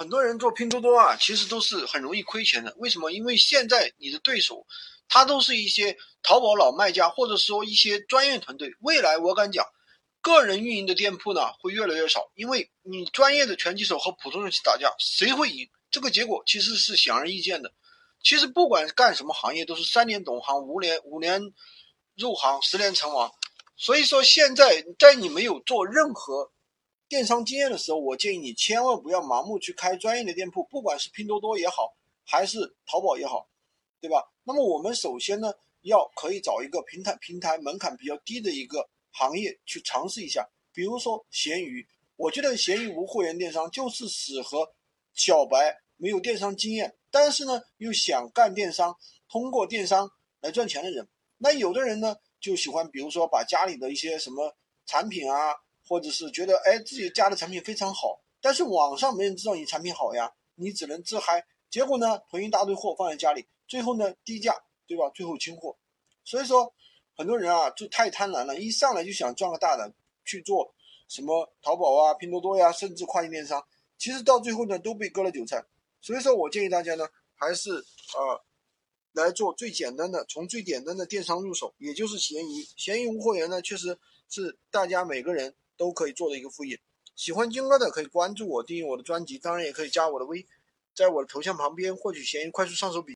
很多人做拼多多啊，其实都是很容易亏钱的。为什么？因为现在你的对手，他都是一些淘宝老卖家，或者说一些专业团队。未来我敢讲，个人运营的店铺呢会越来越少，因为你专业的拳击手和普通人去打架，谁会赢？这个结果其实是显而易见的。其实不管干什么行业，都是三年懂行，五年五年入行，十年成王。所以说，现在在你没有做任何。电商经验的时候，我建议你千万不要盲目去开专业的店铺，不管是拼多多也好，还是淘宝也好，对吧？那么我们首先呢，要可以找一个平台，平台门槛比较低的一个行业去尝试一下，比如说闲鱼。我觉得闲鱼无货源电商就是适合小白，没有电商经验，但是呢又想干电商，通过电商来赚钱的人。那有的人呢就喜欢，比如说把家里的一些什么产品啊。或者是觉得哎自己家的产品非常好，但是网上没人知道你产品好呀，你只能自嗨。结果呢，囤一大堆货放在家里，最后呢低价，对吧？最后清货。所以说，很多人啊就太贪婪了，一上来就想赚个大的，去做什么淘宝啊、拼多多呀，甚至跨境电商，其实到最后呢都被割了韭菜。所以说我建议大家呢，还是呃来做最简单的，从最简单的电商入手，也就是闲鱼。闲鱼无货源呢，确实是大家每个人。都可以做的一个副业，喜欢金哥的可以关注我，订阅我的专辑，当然也可以加我的微，在我的头像旁边获取闲鱼快速上手笔。